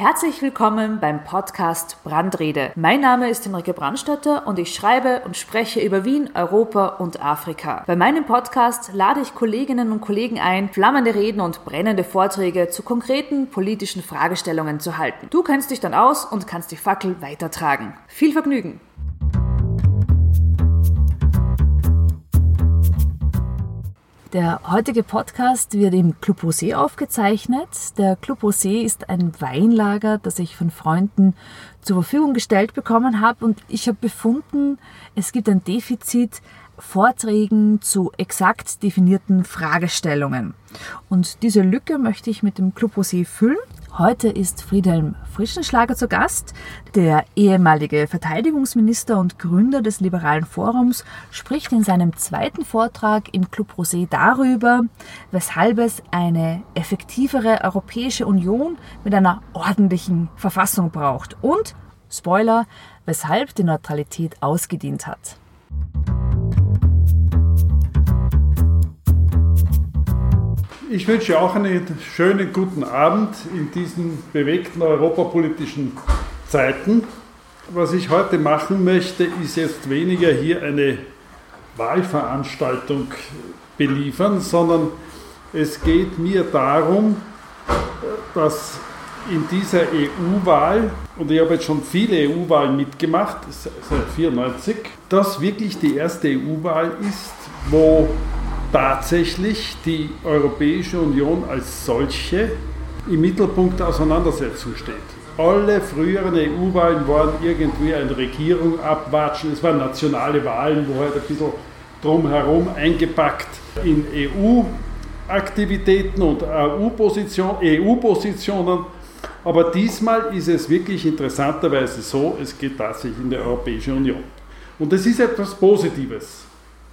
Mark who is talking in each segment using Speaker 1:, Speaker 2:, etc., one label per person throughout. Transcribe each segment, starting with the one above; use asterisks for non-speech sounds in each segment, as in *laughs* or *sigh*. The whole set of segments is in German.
Speaker 1: Herzlich willkommen beim Podcast Brandrede. Mein Name ist Henrike Brandstatter und ich schreibe und spreche über Wien, Europa und Afrika. Bei meinem Podcast lade ich Kolleginnen und Kollegen ein, flammende Reden und brennende Vorträge zu konkreten politischen Fragestellungen zu halten. Du kennst dich dann aus und kannst die Fackel weitertragen. Viel Vergnügen! Der heutige Podcast wird im Club Rosé aufgezeichnet. Der Club Rosé ist ein Weinlager, das ich von Freunden zur Verfügung gestellt bekommen habe und ich habe befunden, es gibt ein Defizit Vorträgen zu exakt definierten Fragestellungen. Und diese Lücke möchte ich mit dem Club Rosé füllen. Heute ist Friedhelm Frischenschlager zu Gast. Der ehemalige Verteidigungsminister und Gründer des Liberalen Forums spricht in seinem zweiten Vortrag im Club Rosé darüber, weshalb es eine effektivere Europäische Union mit einer ordentlichen Verfassung braucht und, Spoiler, weshalb die Neutralität ausgedient hat.
Speaker 2: Ich wünsche auch einen schönen guten Abend in diesen bewegten europapolitischen Zeiten. Was ich heute machen möchte, ist jetzt weniger hier eine Wahlveranstaltung beliefern, sondern es geht mir darum, dass in dieser EU-Wahl, und ich habe jetzt schon viele EU-Wahlen mitgemacht, seit 1994, das wirklich die erste EU-Wahl ist, wo tatsächlich die Europäische Union als solche im Mittelpunkt der Auseinandersetzung steht. Alle früheren EU-Wahlen waren irgendwie eine Regierung abwatschen. Es waren nationale Wahlen, wo halt ein bisschen drumherum eingepackt in EU-Aktivitäten und EU-Positionen. Aber diesmal ist es wirklich interessanterweise so, es geht tatsächlich in die Europäische Union. Und das ist etwas Positives.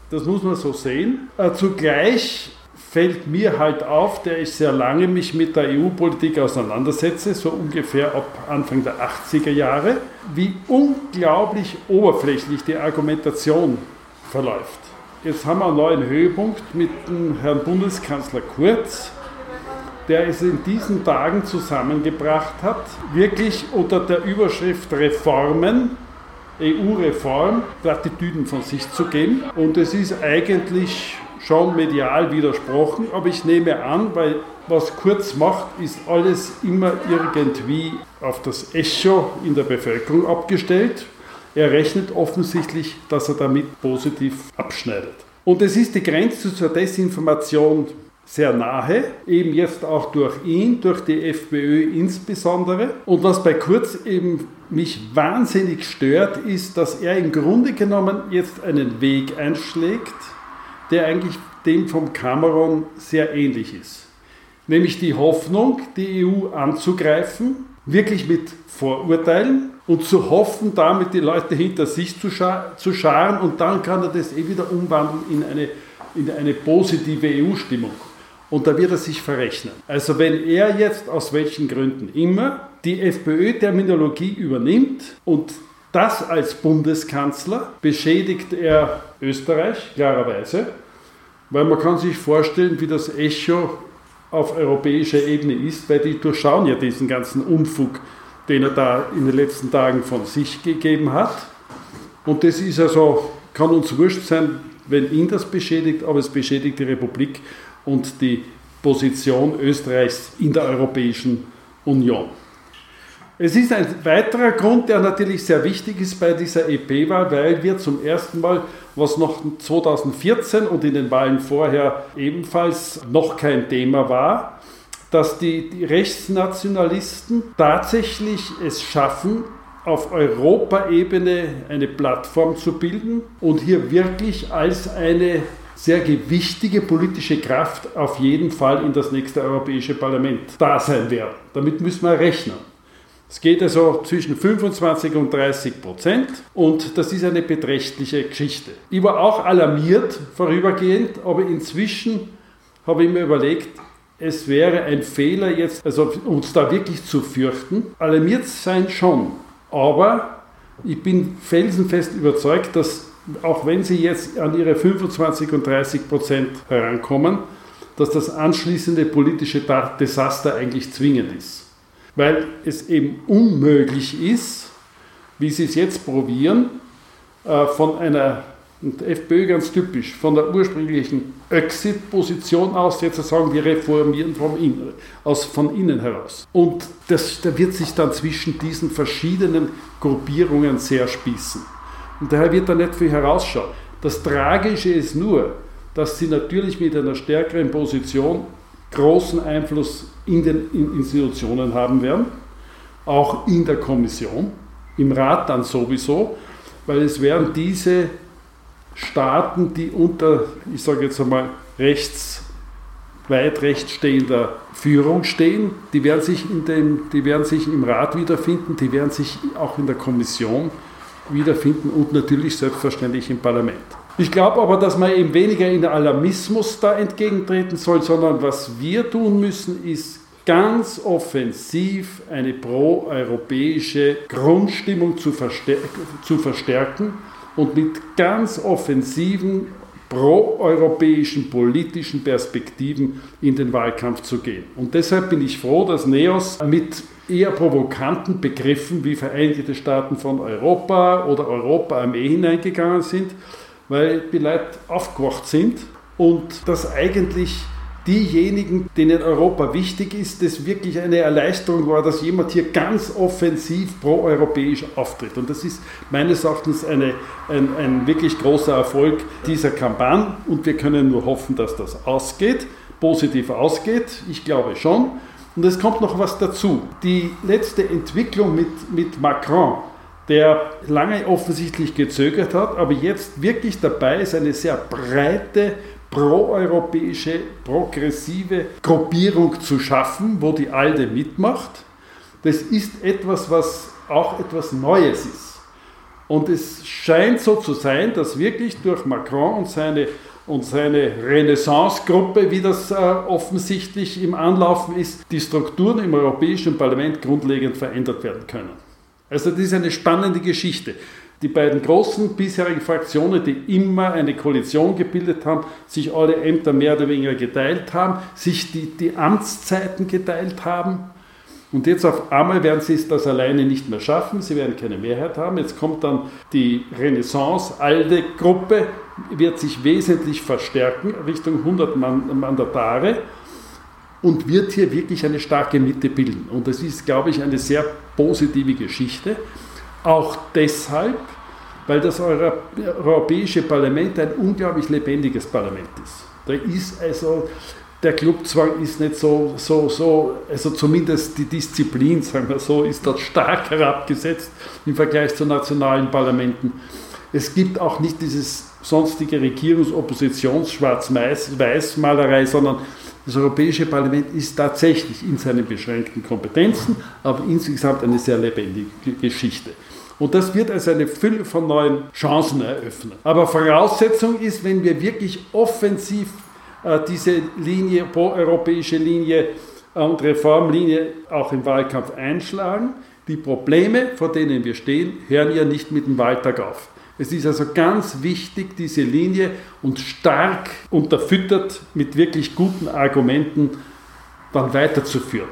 Speaker 2: Das muss man so sehen. Äh, zugleich fällt mir halt auf, der ich sehr lange mich mit der EU-Politik auseinandersetze, so ungefähr ab Anfang der 80er Jahre, wie unglaublich oberflächlich die Argumentation verläuft. Jetzt haben wir einen neuen Höhepunkt mit dem Herrn Bundeskanzler Kurz, der es in diesen Tagen zusammengebracht hat, wirklich unter der Überschrift Reformen EU-Reform Plattitüden von sich zu geben. Und es ist eigentlich schon medial widersprochen, aber ich nehme an, weil was Kurz macht, ist alles immer irgendwie auf das Echo in der Bevölkerung abgestellt. Er rechnet offensichtlich, dass er damit positiv abschneidet. Und es ist die Grenze zur Desinformation sehr nahe, eben jetzt auch durch ihn, durch die FPÖ insbesondere. Und was bei Kurz eben mich wahnsinnig stört, ist, dass er im Grunde genommen jetzt einen Weg einschlägt, der eigentlich dem vom Cameron sehr ähnlich ist. Nämlich die Hoffnung, die EU anzugreifen, wirklich mit Vorurteilen und zu hoffen, damit die Leute hinter sich zu, scha zu scharen und dann kann er das eh wieder umwandeln in eine, in eine positive EU-Stimmung. Und da wird er sich verrechnen. Also wenn er jetzt aus welchen Gründen immer die FPÖ-Terminologie übernimmt und das als Bundeskanzler beschädigt er Österreich, klarerweise, weil man kann sich vorstellen, wie das Echo auf europäischer Ebene ist, weil die durchschauen ja diesen ganzen Unfug, den er da in den letzten Tagen von sich gegeben hat. Und das ist also, kann uns wurscht sein, wenn ihn das beschädigt, aber es beschädigt die Republik und die Position Österreichs in der Europäischen Union. Es ist ein weiterer Grund, der natürlich sehr wichtig ist bei dieser EP-Wahl, weil wir zum ersten Mal, was noch 2014 und in den Wahlen vorher ebenfalls noch kein Thema war, dass die, die Rechtsnationalisten tatsächlich es schaffen, auf Europaebene eine Plattform zu bilden und hier wirklich als eine sehr gewichtige politische Kraft auf jeden Fall in das nächste Europäische Parlament da sein werden. Damit müssen wir rechnen. Es geht also zwischen 25 und 30 Prozent und das ist eine beträchtliche Geschichte. Ich war auch alarmiert vorübergehend, aber inzwischen habe ich mir überlegt, es wäre ein Fehler jetzt, also uns da wirklich zu fürchten. Alarmiert sein schon, aber ich bin felsenfest überzeugt, dass auch wenn sie jetzt an ihre 25 und 30 Prozent herankommen, dass das anschließende politische Desaster eigentlich zwingend ist. weil es eben unmöglich ist, wie sie es jetzt probieren, äh, von einer, und FPÖ ganz typisch, von der ursprünglichen Exit-Position aus jetzt zu sagen, wir reformieren vom innen, aus, von innen heraus. Und das, da wird sich dann zwischen diesen verschiedenen Gruppierungen sehr spießen. Und daher wird da nicht viel herausschauen. Das Tragische ist nur, dass sie natürlich mit einer stärkeren Position großen Einfluss in den Institutionen haben werden, auch in der Kommission, im Rat dann sowieso, weil es werden diese Staaten, die unter, ich sage jetzt einmal, rechts, weit rechts stehender Führung stehen, die werden, sich in dem, die werden sich im Rat wiederfinden, die werden sich auch in der Kommission wiederfinden und natürlich selbstverständlich im Parlament. Ich glaube aber, dass man eben weniger in Alarmismus da entgegentreten soll, sondern was wir tun müssen, ist ganz offensiv eine pro-europäische Grundstimmung zu, verstär zu verstärken und mit ganz offensiven pro-europäischen politischen Perspektiven in den Wahlkampf zu gehen. Und deshalb bin ich froh, dass NEOS mit eher provokanten Begriffen wie Vereinigte Staaten von Europa oder Europa-Armee hineingegangen sind, weil die Leute aufgewacht sind und dass eigentlich diejenigen, denen Europa wichtig ist, das wirklich eine Erleichterung war, dass jemand hier ganz offensiv pro-europäisch auftritt. Und das ist meines Erachtens eine, ein, ein wirklich großer Erfolg dieser Kampagne und wir können nur hoffen, dass das ausgeht, positiv ausgeht. Ich glaube schon. Und es kommt noch was dazu. Die letzte Entwicklung mit, mit Macron, der lange offensichtlich gezögert hat, aber jetzt wirklich dabei ist, eine sehr breite proeuropäische, progressive Gruppierung zu schaffen, wo die ALDE mitmacht. Das ist etwas, was auch etwas Neues ist. Und es scheint so zu sein, dass wirklich durch Macron und seine, und seine Renaissance-Gruppe, wie das äh, offensichtlich im Anlaufen ist, die Strukturen im Europäischen Parlament grundlegend verändert werden können. Also das ist eine spannende Geschichte. Die beiden großen bisherigen Fraktionen, die immer eine Koalition gebildet haben, sich alle Ämter mehr oder weniger geteilt haben, sich die, die Amtszeiten geteilt haben. Und jetzt auf einmal werden sie das alleine nicht mehr schaffen, sie werden keine Mehrheit haben. Jetzt kommt dann die Renaissance-ALDE-Gruppe, wird sich wesentlich verstärken, Richtung 100 Mandatare und wird hier wirklich eine starke Mitte bilden. Und das ist, glaube ich, eine sehr positive Geschichte. Auch deshalb, weil das Europäische Parlament ein unglaublich lebendiges Parlament ist. Da ist also der Clubzwang ist nicht so, so, so, also zumindest die Disziplin, sagen wir so, ist dort stark herabgesetzt im Vergleich zu nationalen Parlamenten. Es gibt auch nicht dieses sonstige Regierungs-Oppositions-Schwarz-Weiß-Malerei, sondern das Europäische Parlament ist tatsächlich in seinen beschränkten Kompetenzen, aber insgesamt eine sehr lebendige Geschichte. Und das wird also eine Fülle von neuen Chancen eröffnen. Aber Voraussetzung ist, wenn wir wirklich offensiv äh, diese Linie, pro-europäische Linie äh, und Reformlinie auch im Wahlkampf einschlagen, die Probleme, vor denen wir stehen, hören ja nicht mit dem Wahltag auf. Es ist also ganz wichtig, diese Linie und stark unterfüttert mit wirklich guten Argumenten dann weiterzuführen.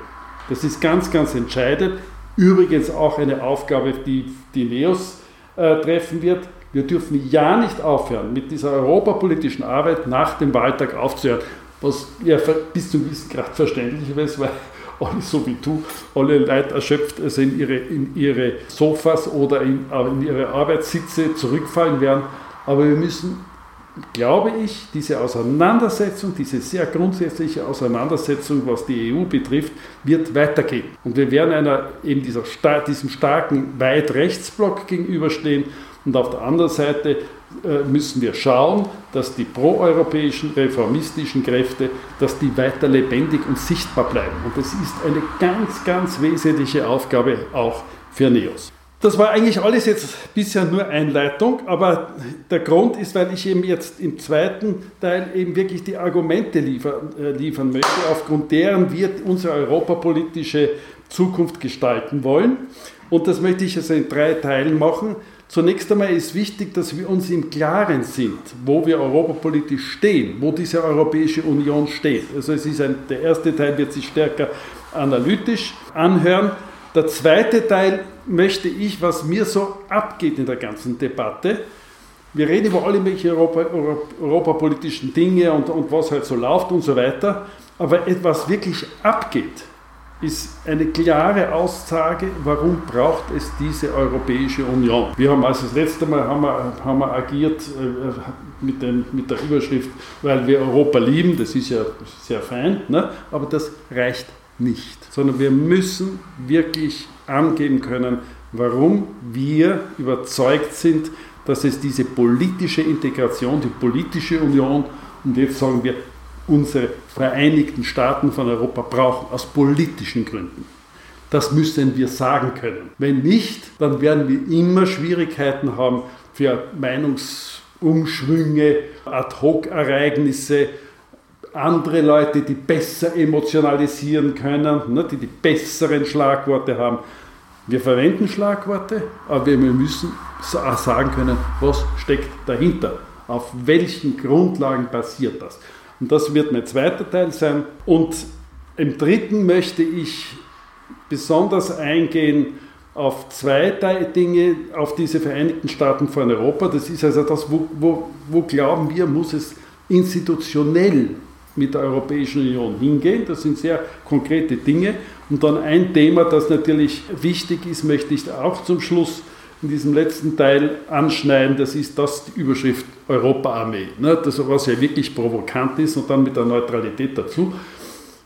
Speaker 2: Das ist ganz, ganz entscheidend. Übrigens auch eine Aufgabe, die die NEOS äh, treffen wird. Wir dürfen ja nicht aufhören, mit dieser europapolitischen Arbeit nach dem Wahltag aufzuhören, was ja bis zum gewissen Grad verständlich ist, weil alle so wie du, alle Leute erschöpft also in ihre, in ihre Sofas oder in, in ihre Arbeitssitze zurückfallen werden. Aber wir müssen, glaube ich, diese Auseinandersetzung, diese sehr grundsätzliche Auseinandersetzung, was die EU betrifft, wird weitergehen. Und wir werden einer, eben dieser, diesem starken Weit-Rechtsblock gegenüberstehen und auf der anderen Seite äh, müssen wir schauen, dass die proeuropäischen reformistischen Kräfte, dass die weiter lebendig und sichtbar bleiben. Und das ist eine ganz, ganz wesentliche Aufgabe auch für NEOS. Das war eigentlich alles jetzt bisher nur Einleitung, aber der Grund ist, weil ich eben jetzt im zweiten Teil eben wirklich die Argumente liefern, äh, liefern möchte, aufgrund deren wir unsere europapolitische Zukunft gestalten wollen. Und das möchte ich also in drei Teilen machen. Zunächst einmal ist wichtig, dass wir uns im Klaren sind, wo wir europapolitisch stehen, wo diese Europäische Union steht. Also es ist ein, der erste Teil wird sich stärker analytisch anhören. Der zweite Teil möchte ich, was mir so abgeht in der ganzen Debatte. Wir reden über alle möglichen Europa, europapolitischen Dinge und, und was halt so läuft und so weiter. Aber etwas wirklich abgeht, ist eine klare Aussage, warum braucht es diese Europäische Union. Wir haben also das letzte Mal haben wir, haben wir agiert äh, mit, dem, mit der Überschrift, weil wir Europa lieben, das ist ja sehr fein, ne? aber das reicht nicht, sondern wir müssen wirklich angeben können, warum wir überzeugt sind, dass es diese politische Integration, die politische Union, und jetzt sagen wir, unsere Vereinigten Staaten von Europa brauchen, aus politischen Gründen. Das müssen wir sagen können. Wenn nicht, dann werden wir immer Schwierigkeiten haben für Meinungsumschwünge, Ad-hoc-Ereignisse, andere Leute, die besser emotionalisieren können, ne, die die besseren Schlagworte haben. Wir verwenden Schlagworte, aber wir müssen sagen können, was steckt dahinter. Auf welchen Grundlagen passiert das? Und das wird mein zweiter Teil sein. Und im dritten möchte ich besonders eingehen auf zwei Dinge, auf diese Vereinigten Staaten von Europa. Das ist also das, wo, wo, wo glauben wir, muss es institutionell mit der Europäischen Union hingehen. Das sind sehr konkrete Dinge. Und dann ein Thema, das natürlich wichtig ist, möchte ich auch zum Schluss in diesem letzten Teil anschneiden. Das ist das die Überschrift Europa-Armee. Ne? Das, was ja wirklich provokant ist und dann mit der Neutralität dazu.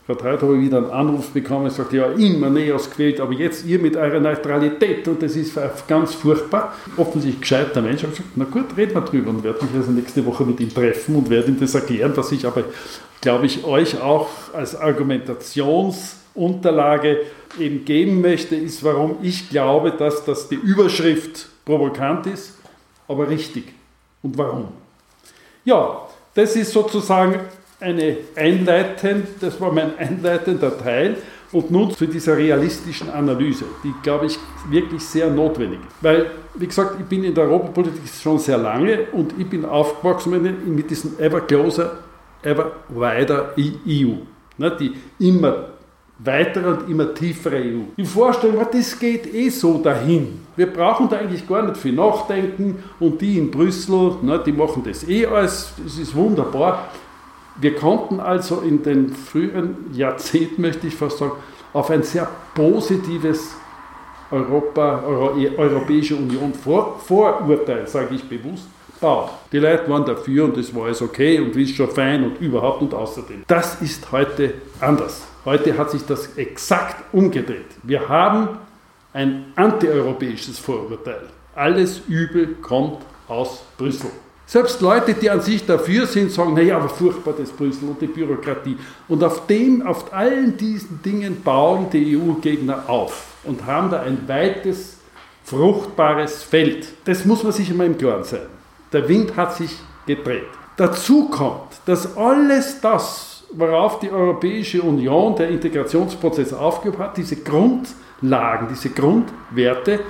Speaker 2: Gerade heute habe ich wieder einen Anruf bekommen, und sagt, ja, immer näher gewählt, aber jetzt ihr mit eurer Neutralität und das ist ganz furchtbar. Offensichtlich gescheiter Mensch. Ich habe gesagt, na gut, reden wir drüber und werde mich also nächste Woche mit ihm treffen und werde ihm das erklären, was ich aber glaube ich, euch auch als Argumentationsunterlage eben geben möchte, ist, warum ich glaube, dass das die Überschrift provokant ist, aber richtig. Und warum? Ja, das ist sozusagen eine einleitend, das war mein einleitender Teil. Und nun zu dieser realistischen Analyse, die, glaube ich, wirklich sehr notwendig ist. Weil, wie gesagt, ich bin in der Europapolitik schon sehr lange und ich bin aufgewachsen mit diesem Ever Closer ever wider EU. Die immer weitere und immer tiefere EU. Die Vorstellung, das geht eh so dahin. Wir brauchen da eigentlich gar nicht viel nachdenken und die in Brüssel, ne, die machen das eh alles, das ist wunderbar. Wir konnten also in den früheren Jahrzehnten, möchte ich fast sagen, auf ein sehr positives Europa, Euro, Europäische Union Vor, Vorurteil, sage ich bewusst, bauen. Die Leute waren dafür und es war alles okay und ist schon fein und überhaupt und außerdem. Das ist heute anders. Heute hat sich das exakt umgedreht. Wir haben ein antieuropäisches Vorurteil. Alles Übel kommt aus Brüssel. Selbst Leute, die an sich dafür sind, sagen, naja, aber furchtbar das Brüssel und die Bürokratie. Und auf dem, auf allen diesen Dingen bauen die EU-Gegner auf und haben da ein weites, fruchtbares Feld. Das muss man sich immer im Klaren sein. Der Wind hat sich gedreht. Dazu kommt, dass alles das, worauf die Europäische Union, der Integrationsprozess aufgebaut hat, diese Grundlagen, diese Grundwerte,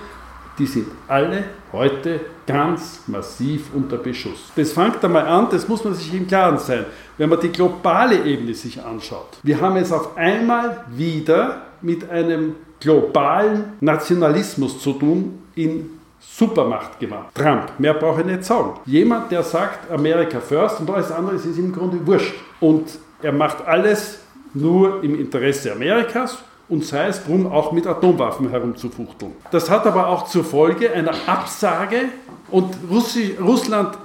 Speaker 2: die sind alle heute ganz massiv unter Beschuss. Das fängt einmal an, das muss man sich im Klaren sein, wenn man die globale Ebene sich anschaut. Wir haben es auf einmal wieder mit einem globalen Nationalismus zu tun in Supermacht gemacht. Trump, mehr brauche ich nicht sagen. Jemand, der sagt America first und alles andere ist im Grunde wurscht. Und er macht alles nur im Interesse Amerikas und sei es drum auch mit Atomwaffen herumzufuchteln. Das hat aber auch zur Folge einer Absage und Russi Russland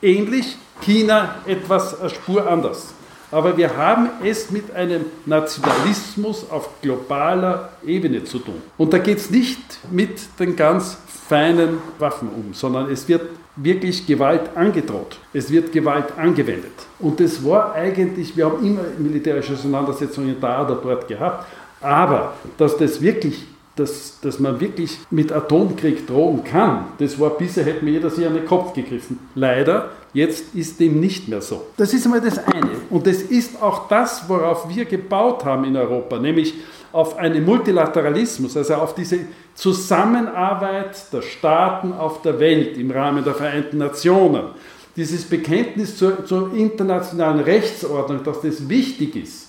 Speaker 2: ähnlich, China etwas Spur anders. Aber wir haben es mit einem Nationalismus auf globaler Ebene zu tun. Und da geht es nicht mit den ganz feinen Waffen um, sondern es wird wirklich Gewalt angedroht. Es wird Gewalt angewendet. Und das war eigentlich, wir haben immer militärische Auseinandersetzungen da oder dort gehabt, aber dass das wirklich dass, dass man wirklich mit Atomkrieg drohen kann, das war bisher, hätte mir jeder sich an den Kopf gegriffen. Leider Jetzt ist dem nicht mehr so. Das ist einmal das eine. Und das ist auch das, worauf wir gebaut haben in Europa, nämlich auf einen Multilateralismus, also auf diese Zusammenarbeit der Staaten auf der Welt im Rahmen der Vereinten Nationen. Dieses Bekenntnis zur, zur internationalen Rechtsordnung, dass das wichtig ist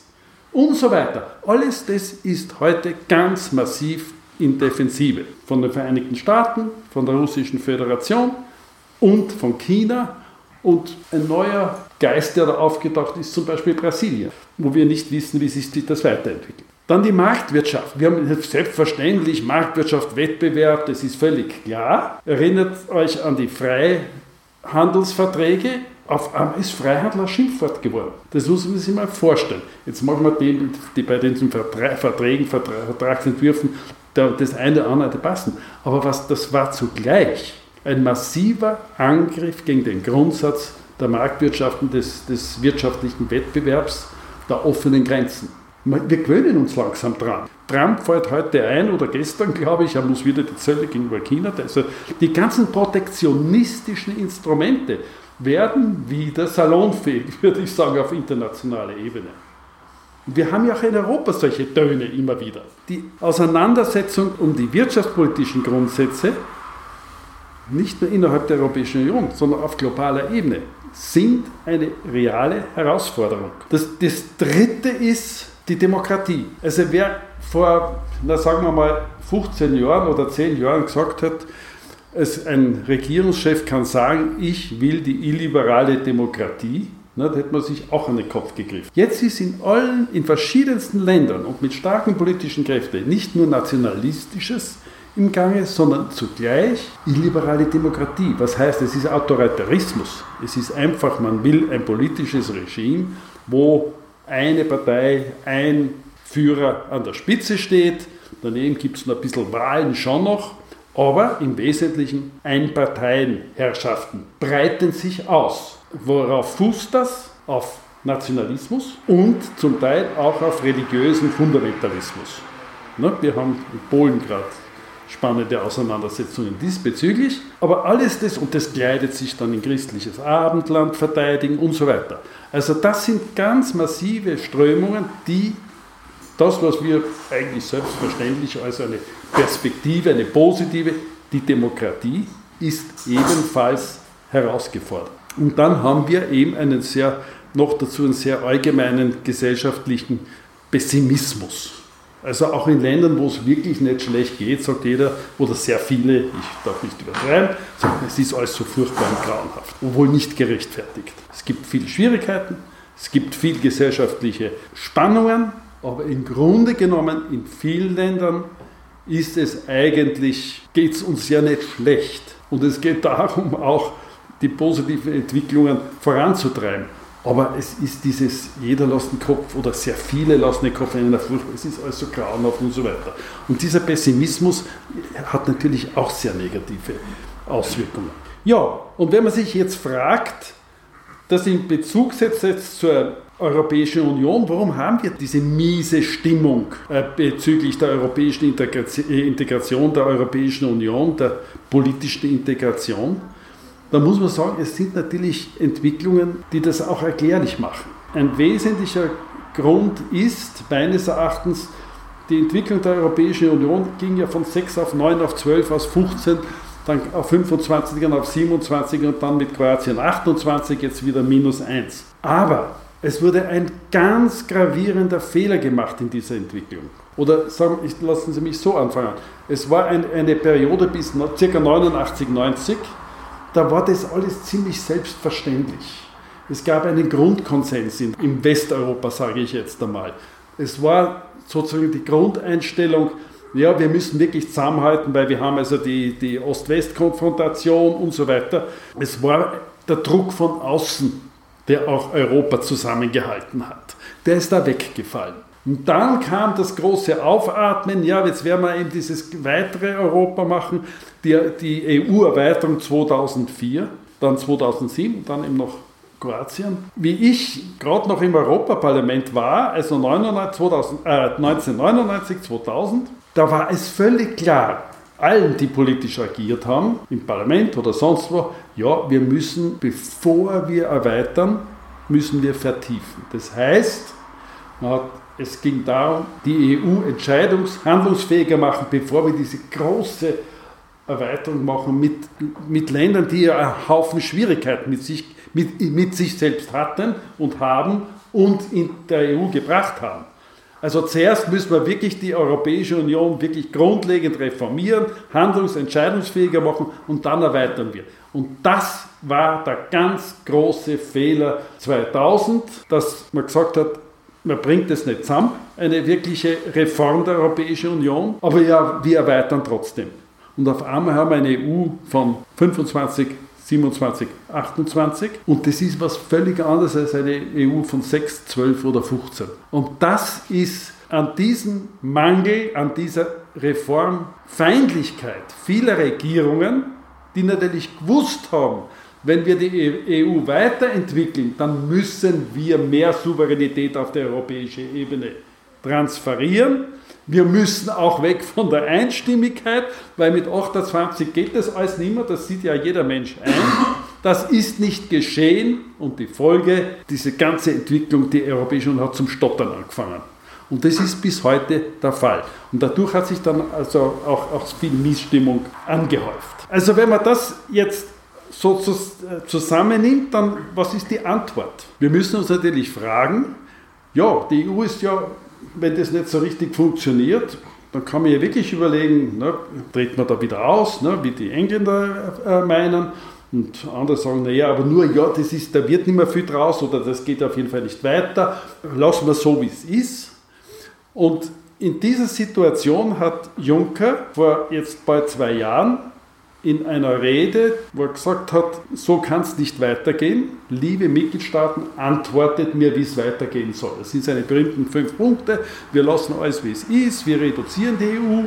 Speaker 2: und so weiter. Alles das ist heute ganz massiv in Defensive. Von den Vereinigten Staaten, von der Russischen Föderation und von China und ein neuer Geist, der da aufgetaucht ist, zum Beispiel Brasilien, wo wir nicht wissen, wie sich das weiterentwickelt. Dann die Marktwirtschaft. Wir haben selbstverständlich Marktwirtschaft, Wettbewerb, das ist völlig klar. Erinnert euch an die Freihandelsverträge. Auf einmal ist Freihandel ein Schimpfwort geworden. Das muss man sich mal vorstellen. Jetzt machen wir die, die bei diesen Verträgen, Vertragsentwürfen das eine oder andere passen. Aber was, das war zugleich ein massiver Angriff gegen den Grundsatz der Marktwirtschaft und des, des wirtschaftlichen Wettbewerbs, der offenen Grenzen. Wir gewöhnen uns langsam dran. Trump fällt heute ein oder gestern, glaube ich, er muss wieder die Zölle gegenüber China. Also die ganzen protektionistischen Instrumente werden wieder salonfähig, *laughs* würde ich sagen, auf internationaler Ebene. Wir haben ja auch in Europa solche Töne immer wieder. Die Auseinandersetzung um die wirtschaftspolitischen Grundsätze nicht nur innerhalb der Europäischen Union, sondern auf globaler Ebene, sind eine reale Herausforderung. Das, das Dritte ist die Demokratie. Also wer vor, na sagen wir mal, 15 Jahren oder 10 Jahren gesagt hat, es, ein Regierungschef kann sagen, ich will die illiberale Demokratie, na, da hätte man sich auch an den Kopf gegriffen. Jetzt ist in allen, in verschiedensten Ländern und mit starken politischen Kräften nicht nur nationalistisches, im Gange, sondern zugleich illiberale Demokratie. Was heißt, es ist Autoritarismus. Es ist einfach, man will ein politisches Regime, wo eine Partei, ein Führer an der Spitze steht. Daneben gibt es noch ein bisschen Wahlen schon noch, aber im Wesentlichen Einparteienherrschaften breiten sich aus. Worauf fußt das? Auf Nationalismus und zum Teil auch auf religiösen Fundamentalismus. Wir haben in Polen gerade spannende Auseinandersetzungen diesbezüglich. Aber alles das, und das kleidet sich dann in christliches Abendland verteidigen und so weiter. Also das sind ganz massive Strömungen, die das, was wir eigentlich selbstverständlich als eine Perspektive, eine positive, die Demokratie ist ebenfalls herausgefordert. Und dann haben wir eben einen sehr, noch dazu einen sehr allgemeinen gesellschaftlichen Pessimismus. Also auch in Ländern, wo es wirklich nicht schlecht geht, sagt jeder, oder sehr viele, ich darf nicht übertreiben, sagen, es ist alles so furchtbar und grauenhaft, obwohl nicht gerechtfertigt. Es gibt viele Schwierigkeiten, es gibt viel gesellschaftliche Spannungen, aber im Grunde genommen in vielen Ländern ist es eigentlich, geht es uns ja nicht schlecht. Und es geht darum, auch die positiven Entwicklungen voranzutreiben. Aber es ist dieses, jeder lässt den Kopf oder sehr viele lassen den Kopf in einer Furcht, es ist alles so grauenhaft und so weiter. Und dieser Pessimismus hat natürlich auch sehr negative Auswirkungen. Ja, und wenn man sich jetzt fragt, das in Bezug setzt jetzt zur Europäischen Union, warum haben wir diese miese Stimmung äh, bezüglich der europäischen Integration, der Europäischen Union, der politischen Integration? Da muss man sagen, es sind natürlich Entwicklungen, die das auch erklärlich machen. Ein wesentlicher Grund ist meines Erachtens, die Entwicklung der Europäischen Union ging ja von 6 auf 9 auf 12 aus 15, dann auf 25, dann auf 27 und dann mit Kroatien 28, jetzt wieder minus 1. Aber es wurde ein ganz gravierender Fehler gemacht in dieser Entwicklung. Oder sagen, lassen Sie mich so anfangen. Es war ein, eine Periode bis ca. 89, 90, da war das alles ziemlich selbstverständlich. Es gab einen Grundkonsens in, im Westeuropa, sage ich jetzt einmal. Es war sozusagen die Grundeinstellung, ja, wir müssen wirklich zusammenhalten, weil wir haben also die, die Ost-West-Konfrontation und so weiter. Es war der Druck von außen, der auch Europa zusammengehalten hat. Der ist da weggefallen. Und dann kam das große Aufatmen, ja, jetzt werden wir eben dieses weitere Europa machen, die, die EU-Erweiterung 2004, dann 2007 und dann eben noch Kroatien. Wie ich gerade noch im Europaparlament war, also 99, 2000, äh, 1999, 2000, da war es völlig klar, allen, die politisch agiert haben, im Parlament oder sonst wo, ja, wir müssen, bevor wir erweitern, müssen wir vertiefen. Das heißt, hat, es ging darum, die EU entscheidungshandlungsfähiger machen, bevor wir diese große Erweiterung machen mit, mit Ländern, die ja einen Haufen Schwierigkeiten mit sich, mit, mit sich selbst hatten und haben und in der EU gebracht haben. Also zuerst müssen wir wirklich die Europäische Union wirklich grundlegend reformieren, handlungs-, entscheidungsfähiger machen und dann erweitern wir. Und das war der ganz große Fehler 2000, dass man gesagt hat, man bringt es nicht zusammen, eine wirkliche Reform der Europäischen Union, aber ja, wir erweitern trotzdem. Und auf einmal haben wir eine EU von 25, 27, 28 und das ist was völlig anderes als eine EU von 6, 12 oder 15. Und das ist an diesem Mangel, an dieser Reformfeindlichkeit vieler Regierungen, die natürlich gewusst haben, wenn wir die EU weiterentwickeln, dann müssen wir mehr Souveränität auf der europäischen Ebene transferieren. Wir müssen auch weg von der Einstimmigkeit, weil mit 28 geht das alles nicht mehr, das sieht ja jeder Mensch ein. Das ist nicht geschehen und die Folge, diese ganze Entwicklung, die Europäische Union hat zum Stottern angefangen. Und das ist bis heute der Fall. Und dadurch hat sich dann also auch, auch viel Missstimmung angehäuft. Also wenn man das jetzt so zusammennimmt, dann was ist die Antwort? Wir müssen uns natürlich fragen, ja, die EU ist ja, wenn das nicht so richtig funktioniert, dann kann man ja wirklich überlegen, ne, dreht man da wieder aus, ne, wie die Engländer äh, meinen. Und andere sagen, naja, aber nur, ja, das ist, da wird nicht mehr viel draus oder das geht auf jeden Fall nicht weiter. Lassen wir so, wie es ist. Und in dieser Situation hat Juncker vor jetzt bald zwei Jahren in einer Rede, wo er gesagt hat, so kann es nicht weitergehen. Liebe Mitgliedstaaten, antwortet mir, wie es weitergehen soll. Das sind seine berühmten fünf Punkte. Wir lassen alles, wie es ist. Wir reduzieren die EU.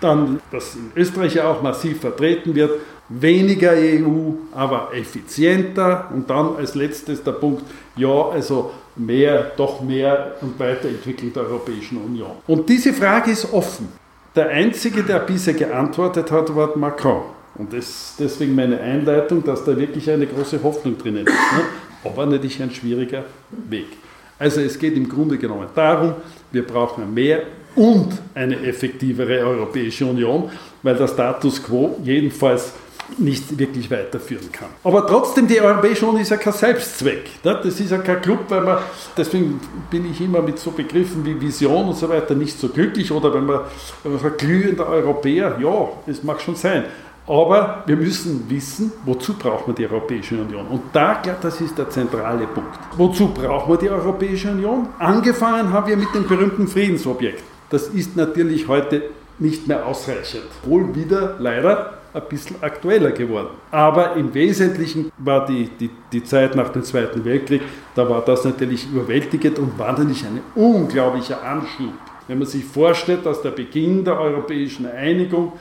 Speaker 2: Dann, was in Österreich ja auch massiv vertreten wird, weniger EU, aber effizienter. Und dann als letztes der Punkt, ja, also mehr, doch mehr und Weiterentwicklung der Europäischen Union. Und diese Frage ist offen. Der Einzige, der bisher geantwortet hat, war Macron. Und das, deswegen meine Einleitung, dass da wirklich eine große Hoffnung drinnen ist. Ne? Aber natürlich ein schwieriger Weg. Also es geht im Grunde genommen darum, wir brauchen mehr und eine effektivere Europäische Union, weil der Status quo jedenfalls nicht wirklich weiterführen kann. Aber trotzdem, die Europäische Union ist ja kein Selbstzweck. Ne? Das ist ja kein Club, weil man, deswegen bin ich immer mit so Begriffen wie Vision und so weiter nicht so glücklich. Oder wenn man, wenn man sagt, glühender Europäer, ja, das mag schon sein. Aber wir müssen wissen, wozu braucht man die Europäische Union? Und da, glaube das ist der zentrale Punkt. Wozu braucht man die Europäische Union? Angefangen haben wir mit dem berühmten Friedensobjekt. Das ist natürlich heute nicht mehr ausreichend. Wohl wieder leider ein bisschen aktueller geworden. Aber im Wesentlichen war die, die, die Zeit nach dem Zweiten Weltkrieg, da war das natürlich überwältigend und war natürlich ein unglaublicher Anschub. Wenn man sich vorstellt, dass der Beginn der europäischen Einigung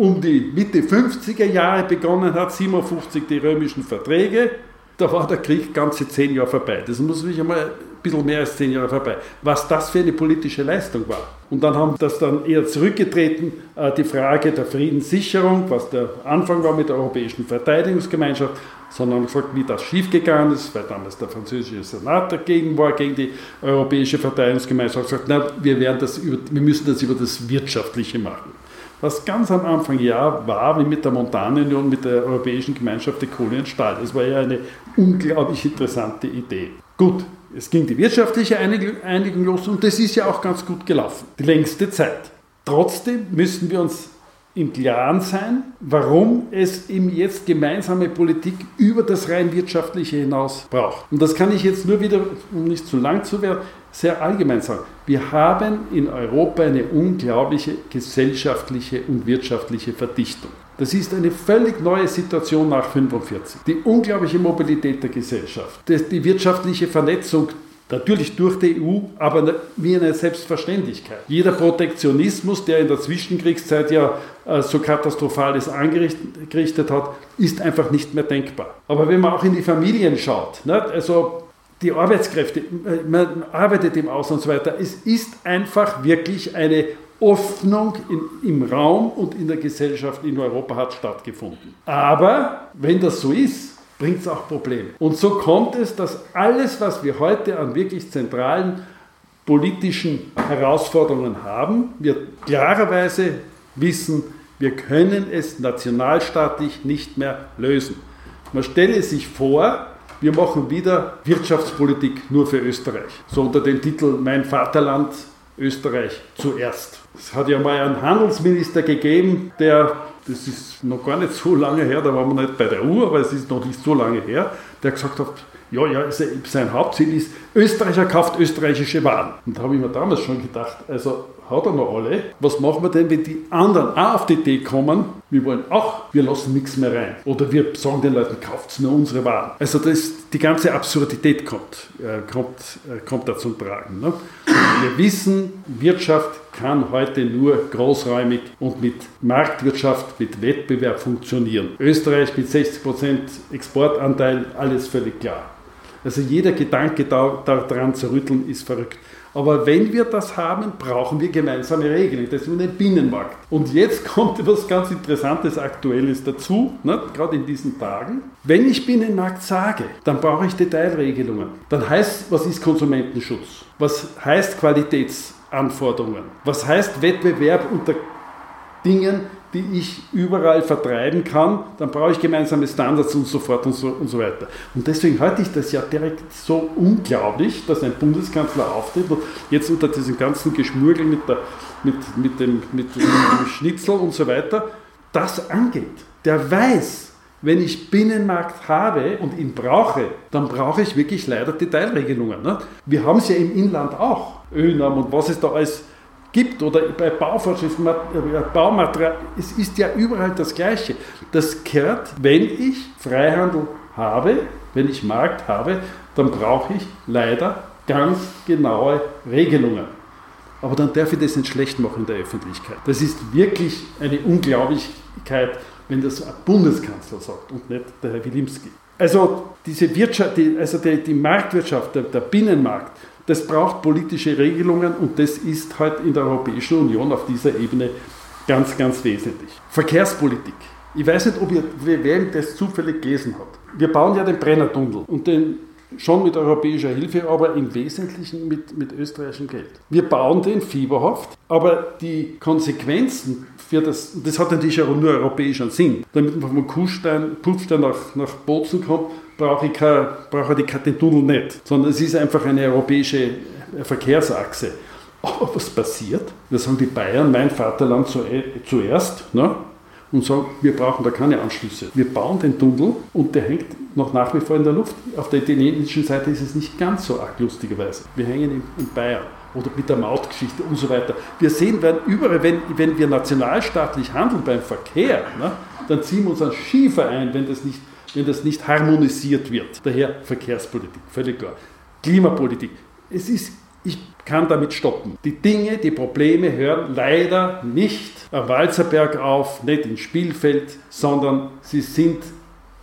Speaker 2: um die Mitte 50er Jahre begonnen hat, 57 die römischen Verträge, da war der Krieg ganze zehn Jahre vorbei. Das muss sich einmal ein bisschen mehr als zehn Jahre vorbei. Was das für eine politische Leistung war. Und dann haben das dann eher zurückgetreten, äh, die Frage der Friedenssicherung, was der Anfang war mit der Europäischen Verteidigungsgemeinschaft, sondern gesagt, wie das schiefgegangen ist, weil damals der französische Senat dagegen war, gegen die Europäische Verteidigungsgemeinschaft, gesagt, na, wir, werden das über, wir müssen das über das Wirtschaftliche machen was ganz am Anfang ja war, wie mit der Montanunion, mit der Europäischen Gemeinschaft der Kohle und Stahl. Das war ja eine unglaublich interessante Idee. Gut, es ging die wirtschaftliche Einigung los und das ist ja auch ganz gut gelaufen, die längste Zeit. Trotzdem müssen wir uns im Klaren sein, warum es eben jetzt gemeinsame Politik über das rein wirtschaftliche hinaus braucht. Und das kann ich jetzt nur wieder, um nicht zu lang zu werden, sehr allgemein sagen. Wir haben in Europa eine unglaubliche gesellschaftliche und wirtschaftliche Verdichtung. Das ist eine völlig neue Situation nach 1945. Die unglaubliche Mobilität der Gesellschaft, die wirtschaftliche Vernetzung Natürlich durch die EU, aber wie eine Selbstverständlichkeit. Jeder Protektionismus, der in der Zwischenkriegszeit ja äh, so katastrophales angerichtet hat, ist einfach nicht mehr denkbar. Aber wenn man auch in die Familien schaut, ne, also die Arbeitskräfte, äh, man arbeitet im Ausland und so weiter, es ist einfach wirklich eine Öffnung im Raum und in der Gesellschaft in Europa hat stattgefunden. Aber wenn das so ist, bringt es auch Probleme. Und so kommt es, dass alles, was wir heute an wirklich zentralen politischen Herausforderungen haben, wir klarerweise wissen, wir können es nationalstaatlich nicht mehr lösen. Man stelle sich vor, wir machen wieder Wirtschaftspolitik nur für Österreich. So unter dem Titel Mein Vaterland Österreich zuerst. Es hat ja mal einen Handelsminister gegeben, der, das ist noch gar nicht so lange her, da waren wir nicht bei der EU, aber es ist noch nicht so lange her, der gesagt hat, ja, ja, sein Hauptziel ist, Österreicher kauft österreichische Waren. Und da habe ich mir damals schon gedacht, also hat er noch alle. Was machen wir denn, wenn die anderen auch auf die Idee kommen, wir wollen auch, wir lassen nichts mehr rein. Oder wir sagen den Leuten, kauft nur unsere Waren. Also das, die ganze Absurdität kommt, äh, kommt, äh, kommt da zum Tragen. Ne? Wir wissen, Wirtschaft kann heute nur großräumig und mit Marktwirtschaft, mit Wettbewerb funktionieren. Österreich mit 60% Exportanteil, alles völlig klar. Also jeder Gedanke daran zu rütteln ist verrückt. Aber wenn wir das haben, brauchen wir gemeinsame Regeln. Das ist ein Binnenmarkt. Und jetzt *laughs* kommt etwas ganz Interessantes, Aktuelles dazu, ne? gerade in diesen Tagen. Wenn ich Binnenmarkt sage, dann brauche ich Detailregelungen. Dann heißt, was ist Konsumentenschutz? Was heißt Qualitätsanforderungen? Was heißt Wettbewerb unter Dingen, die ich überall vertreiben kann, dann brauche ich gemeinsame Standards und so fort und so, und so weiter. Und deswegen halte ich das ja direkt so unglaublich, dass ein Bundeskanzler auftritt und jetzt unter diesem ganzen Geschmürgel mit, der, mit, mit, dem, mit dem Schnitzel und so weiter, das angeht. Der weiß, wenn ich Binnenmarkt habe und ihn brauche, dann brauche ich wirklich leider Detailregelungen. Ne? Wir haben es ja im Inland auch. Ölnamen und was es da alles gibt oder bei Bauvorschriften, äh, Baumaterial, es ist ja überall das Gleiche. Das kehrt, wenn ich Freihandel habe, wenn ich Markt habe, dann brauche ich leider ganz genaue Regelungen. Aber dann darf ich das nicht schlecht machen in der Öffentlichkeit. Das ist wirklich eine Unglaublichkeit, wenn das ein Bundeskanzler sagt und nicht der Herr Wilimski. Also diese Wirtschaft, die, also die, die Marktwirtschaft, der, der Binnenmarkt, das braucht politische Regelungen und das ist halt in der Europäischen Union auf dieser Ebene ganz, ganz wesentlich. Verkehrspolitik. Ich weiß nicht, ob ihr, wer das zufällig gelesen hat. Wir bauen ja den Brennertunnel und den schon mit europäischer Hilfe, aber im Wesentlichen mit, mit österreichischem Geld. Wir bauen den fieberhaft, aber die Konsequenzen für das, das hat natürlich auch nur europäischen Sinn. Damit man vom Kuhstein, Puffstein nach, nach Bozen kommt, brauche ich, kein, brauche ich den Tunnel nicht, sondern es ist einfach eine europäische Verkehrsachse. Aber was passiert? Da sagen die Bayern, mein Vaterland zuerst, ne? Und sagen, wir brauchen da keine Anschlüsse. Wir bauen den Tunnel und der hängt noch nach wie vor in der Luft. Auf der italienischen Seite ist es nicht ganz so arg, lustigerweise. Wir hängen in, Bayern oder mit der Mautgeschichte und so weiter. Wir sehen, wenn, überall, wenn, wenn wir nationalstaatlich handeln beim Verkehr, ne, dann ziehen wir uns einen Schiefer ein, wenn das nicht wenn das nicht harmonisiert wird. Daher Verkehrspolitik, völlig klar. Klimapolitik. Es ist, ich kann damit stoppen. Die Dinge, die Probleme hören leider nicht am Walzerberg auf, nicht im Spielfeld, sondern sie sind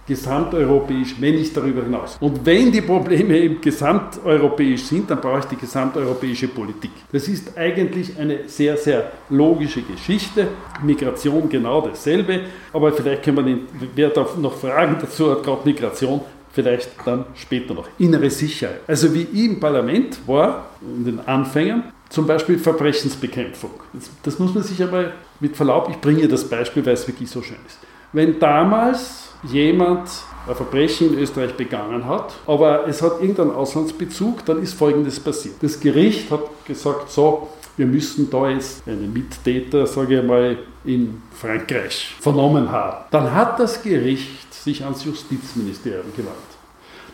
Speaker 2: gesamteuropäisch, wenn nicht darüber hinaus. Und wenn die Probleme eben gesamteuropäisch sind, dann brauche ich die gesamteuropäische Politik. Das ist eigentlich eine sehr, sehr logische Geschichte. Migration genau dasselbe, aber vielleicht können wir den, wer da noch Fragen dazu hat, gerade Migration, vielleicht dann später noch. Innere Sicherheit. Also wie ich im Parlament war, in den Anfängen, zum Beispiel Verbrechensbekämpfung. Das, das muss man sich aber mit Verlaub, ich bringe das Beispiel, weil es wirklich so schön ist. Wenn damals jemand ein Verbrechen in Österreich begangen hat, aber es hat irgendeinen Auslandsbezug, dann ist Folgendes passiert. Das Gericht hat gesagt, so, wir müssen da jetzt einen Mittäter, sage ich mal, in Frankreich vernommen haben. Dann hat das Gericht sich ans Justizministerium gewandt.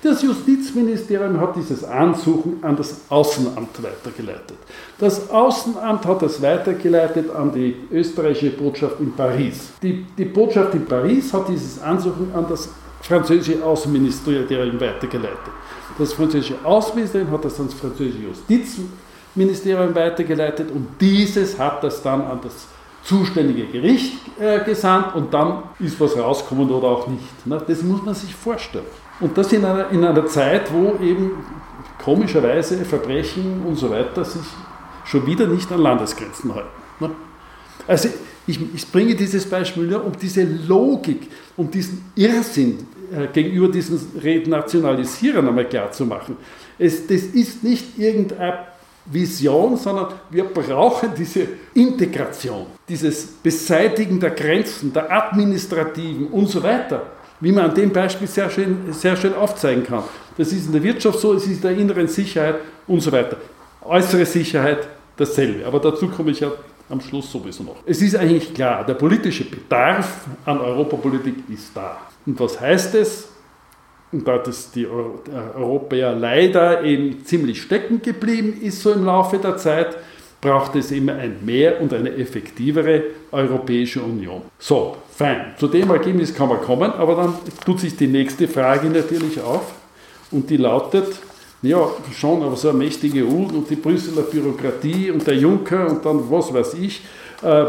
Speaker 2: Das Justizministerium hat dieses Ansuchen an das Außenamt weitergeleitet. Das Außenamt hat es weitergeleitet an die österreichische Botschaft in Paris. Die, die Botschaft in Paris hat dieses Ansuchen an das französische Außenministerium weitergeleitet. Das französische Außenministerium hat das ans französische Justizministerium weitergeleitet und dieses hat das dann an das zuständige Gericht äh, gesandt und dann ist was rausgekommen oder auch nicht. Ne? Das muss man sich vorstellen. Und das in einer, in einer Zeit, wo eben komischerweise Verbrechen und so weiter sich schon wieder nicht an Landesgrenzen halten. Ne? Also ich, ich, bringe dieses Beispiel nur, um diese Logik, um diesen Irrsinn äh, gegenüber diesen Renationalisierern einmal klar zu machen. Es, das ist nicht irgendeine Vision, sondern wir brauchen diese Integration, dieses Beseitigen der Grenzen, der administrativen und so weiter, wie man an dem Beispiel sehr schön, sehr schön aufzeigen kann. Das ist in der Wirtschaft so, es ist in der inneren Sicherheit und so weiter. Äußere Sicherheit dasselbe, aber dazu komme ich ja am Schluss sowieso noch. Es ist eigentlich klar, der politische Bedarf an Europapolitik ist da. Und was heißt es? Und da das die Europäer leider eben ziemlich stecken geblieben ist so im Laufe der Zeit, braucht es immer ein mehr und eine effektivere Europäische Union. So, fein. Zu dem Ergebnis kann man kommen, aber dann tut sich die nächste Frage natürlich auf und die lautet, ja, schon, aber so eine mächtige EU und die Brüsseler Bürokratie und der Juncker und dann was weiß ich, äh,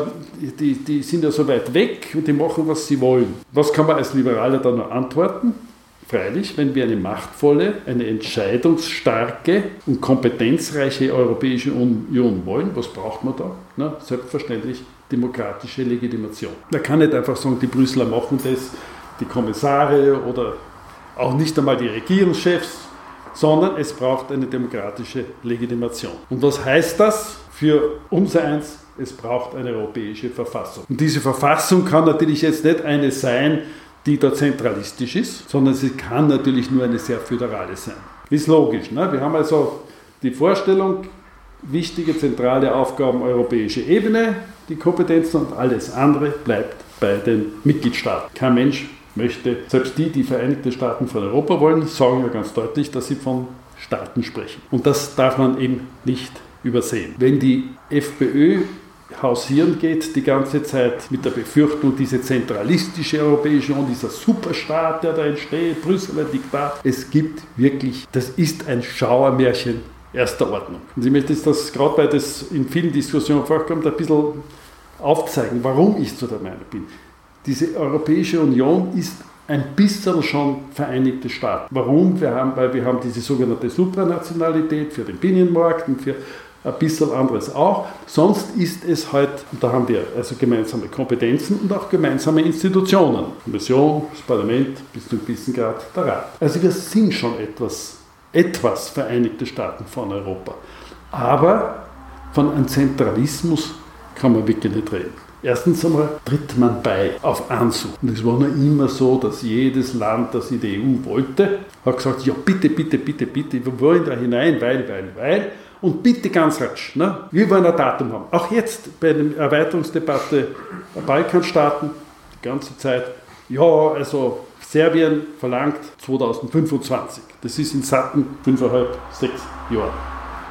Speaker 2: die, die sind ja so weit weg und die machen, was sie wollen. Was kann man als Liberaler da nur antworten? Freilich, wenn wir eine machtvolle, eine entscheidungsstarke und kompetenzreiche Europäische Union wollen, was braucht man da? Na, selbstverständlich demokratische Legitimation. Man kann nicht einfach sagen, die Brüsseler machen das, die Kommissare oder auch nicht einmal die Regierungschefs, sondern es braucht eine demokratische Legitimation. Und was heißt das für unser eins? Es braucht eine europäische Verfassung. Und diese Verfassung kann natürlich jetzt nicht eine sein, die da zentralistisch ist, sondern sie kann natürlich nur eine sehr föderale sein. Ist logisch. Ne? Wir haben also die Vorstellung, wichtige zentrale Aufgaben europäische Ebene, die Kompetenzen und alles andere bleibt bei den Mitgliedstaaten. Kein Mensch möchte, selbst die, die Vereinigte Staaten von Europa wollen, sagen ja ganz deutlich, dass sie von Staaten sprechen. Und das darf man eben nicht übersehen. Wenn die FPÖ hausieren geht die ganze Zeit mit der Befürchtung, diese zentralistische Europäische Union, dieser Superstaat, der da entsteht, Brüsseler Diktat. Es gibt wirklich, das ist ein Schauermärchen erster Ordnung. Und ich möchte jetzt das, gerade weil das in vielen Diskussionen vorkommt, ein bisschen aufzeigen, warum ich so der Meinung bin. Diese Europäische Union ist ein bisschen schon Vereinigte Staaten. Warum? Wir haben, weil wir haben diese sogenannte Supranationalität für den Binnenmarkt und für ein bisschen anderes auch. Sonst ist es halt, und da haben wir also gemeinsame Kompetenzen und auch gemeinsame Institutionen. Kommission, das Parlament, bis zu einem gewissen Grad der Rat. Also wir sind schon etwas, etwas Vereinigte Staaten von Europa. Aber von einem Zentralismus kann man wirklich nicht reden. Erstens einmal tritt man bei auf Anzug. Und es war noch immer so, dass jedes Land, das in die EU wollte, hat gesagt, ja bitte, bitte, bitte, bitte, wir wollen da hinein, weil, weil, weil. Und bitte ganz rasch, ne? wir wollen ein Datum haben. Auch jetzt bei der Erweiterungsdebatte Balkanstaaten, die ganze Zeit, ja, also Serbien verlangt 2025. Das ist in satten fünfeinhalb, sechs Jahren.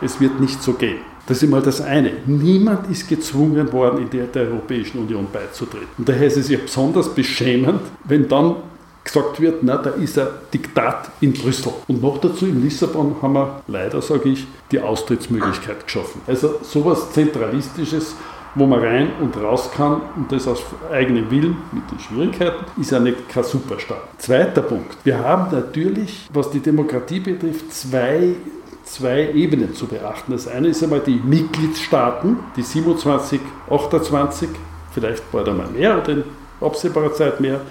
Speaker 2: Es wird nicht so gehen. Das ist immer das eine. Niemand ist gezwungen worden, in der, der Europäischen Union beizutreten. Und daher ist es ja besonders beschämend, wenn dann gesagt wird, na, da ist ein Diktat in Brüssel. Und noch dazu in Lissabon haben wir leider, sage ich, die Austrittsmöglichkeit geschaffen. Also sowas Zentralistisches, wo man rein und raus kann und das aus eigenem Willen mit den Schwierigkeiten, ist ja nicht kein Superstaat. Zweiter Punkt. Wir haben natürlich, was die Demokratie betrifft, zwei zwei Ebenen zu beachten. Das eine ist einmal die Mitgliedstaaten, die 27, 28, vielleicht bald einmal mehr oder in absehbarer Zeit mehr.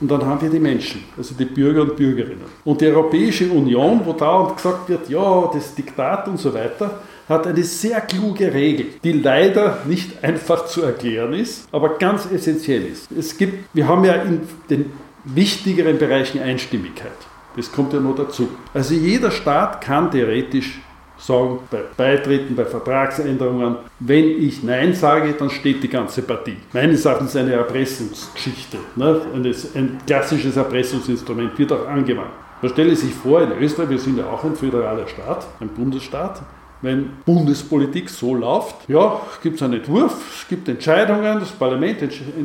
Speaker 2: Und dann haben wir die Menschen, also die Bürger und Bürgerinnen. Und die Europäische Union, wo dauernd gesagt wird, ja, das Diktat und so weiter, hat eine sehr kluge Regel, die leider nicht einfach zu erklären ist, aber ganz essentiell ist. Es gibt, wir haben ja in den wichtigeren Bereichen Einstimmigkeit. Das kommt ja noch dazu. Also jeder Staat kann theoretisch sagen, bei Beitritten, bei Vertragsänderungen, wenn ich Nein sage, dann steht die ganze Partie. Meines Erachtens eine Erpressungsgeschichte. Ne? Ein klassisches Erpressungsinstrument wird auch angewandt. Man stelle sich vor, in Österreich, wir sind ja auch ein föderaler Staat, ein Bundesstaat, wenn Bundespolitik so läuft, ja, gibt es einen Entwurf, es gibt Entscheidungen, das Parlament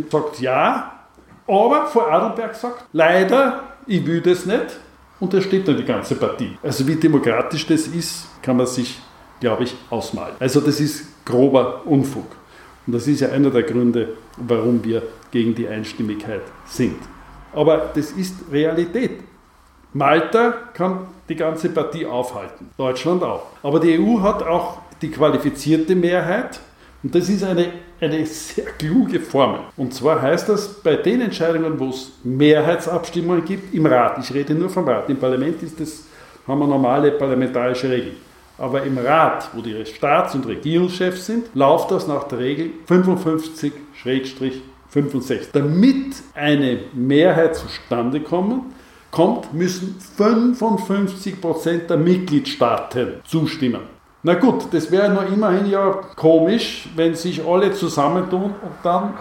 Speaker 2: sagt ja, aber vor Adelberg sagt, leider, ich will das nicht, und da steht dann die ganze Partie. Also wie demokratisch das ist, kann man sich, glaube ich, ausmalen. Also das ist grober Unfug. Und das ist ja einer der Gründe, warum wir gegen die Einstimmigkeit sind. Aber das ist Realität. Malta kann die ganze Partie aufhalten, Deutschland auch. Aber die EU hat auch die qualifizierte Mehrheit Und das ist eine, eine sehr kluge Formel. Und zwar heißt das, bei den Entscheidungen, wo es Mehrheitsabstimmungen gibt, im Rat, ich rede nur vom Rat, im Parlament ist das, haben wir normale parlamentarische Regeln. Aber im Rat, wo die Staats- und Regierungschefs sind, läuft das nach der Regel 55-65. Damit eine Mehrheit zustande kommt, kommt, müssen 55 Prozent der Mitgliedstaaten zustimmen. Na gut, das wäre nur immerhin ja komisch, wenn sich alle zusammentun und dann,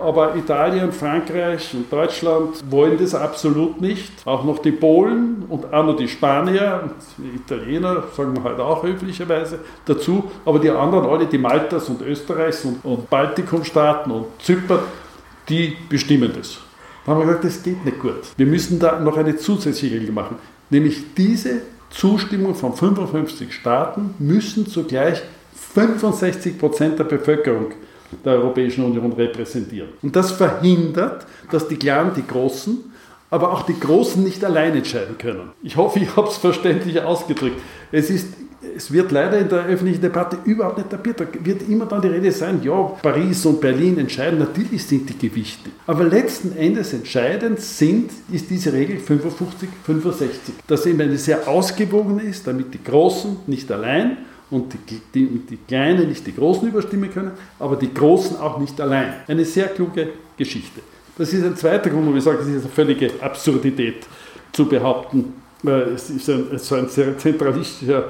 Speaker 2: aber Italien, Frankreich und Deutschland wollen das absolut nicht. Auch noch die Polen und auch noch die Spanier und die Italiener, sagen wir halt auch höflicherweise dazu, aber die anderen alle, die Maltas und Österreichs und, und Baltikumstaaten und Zypern, die bestimmen das. Da haben wir gesagt, das geht nicht gut. Wir müssen da noch eine zusätzliche Regel machen. Nämlich diese Zustimmung von 55 Staaten müssen zugleich 65 Prozent der Bevölkerung der Europäischen Union repräsentieren. Und das verhindert, dass die Kleinen, die Großen, aber auch die Großen nicht allein entscheiden können. Ich hoffe, ich habe es verständlich ausgedrückt. Es ist es wird leider in der öffentlichen Debatte überhaupt nicht tapiert. Da wird immer dann die Rede sein, ja, Paris und Berlin entscheiden. Natürlich sind die Gewichte. Aber letzten Endes entscheidend sind, ist diese Regel 55, 65. Dass eben eine sehr ausgewogene ist, damit die Großen nicht allein und die, die, die Kleinen nicht die Großen überstimmen können, aber die Großen auch nicht allein. Eine sehr kluge Geschichte. Das ist ein zweiter Grund, wo wir sagen, es ist eine völlige Absurdität zu behaupten, es ist ein, so ein sehr zentralistischer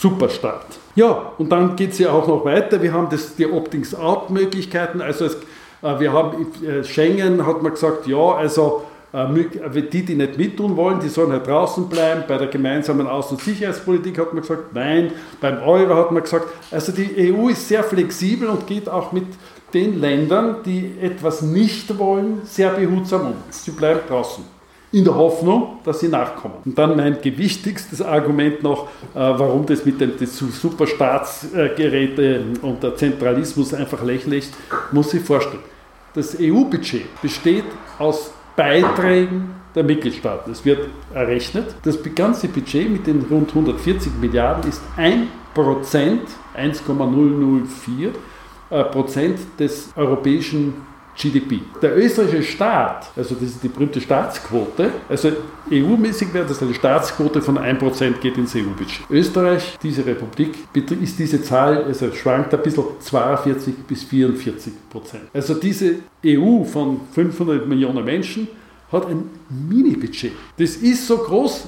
Speaker 2: Superstart. Ja, und dann geht es ja auch noch weiter. Wir haben das, die Optings-out-Möglichkeiten. Also es, äh, wir haben äh, Schengen, hat man gesagt, ja, also äh, die, die nicht mittun wollen, die sollen halt draußen bleiben. Bei der gemeinsamen Außen- und Sicherheitspolitik hat man gesagt, nein. Beim Euro hat man gesagt, also die EU ist sehr flexibel und geht auch mit den Ländern, die etwas nicht wollen, sehr behutsam um. Sie bleiben draußen in der Hoffnung, dass sie nachkommen. Und dann mein gewichtigstes Argument noch, äh, warum das mit den Superstaatsgeräten und der Zentralismus einfach lächerlich muss ich vorstellen. Das EU-Budget besteht aus Beiträgen der Mitgliedstaaten. Es wird errechnet, das ganze Budget mit den rund 140 Milliarden ist 1 Prozent, 1,004 äh, Prozent des europäischen GDP. Der österreichische Staat, also das ist die berühmte Staatsquote, also EU-mäßig wäre das eine Staatsquote von 1% geht ins EU-Budget. Österreich, diese Republik, ist diese Zahl, also schwankt ein bisschen 42 bis 44 Prozent. Also diese EU von 500 Millionen Menschen hat ein Mini-Budget. Das ist so groß,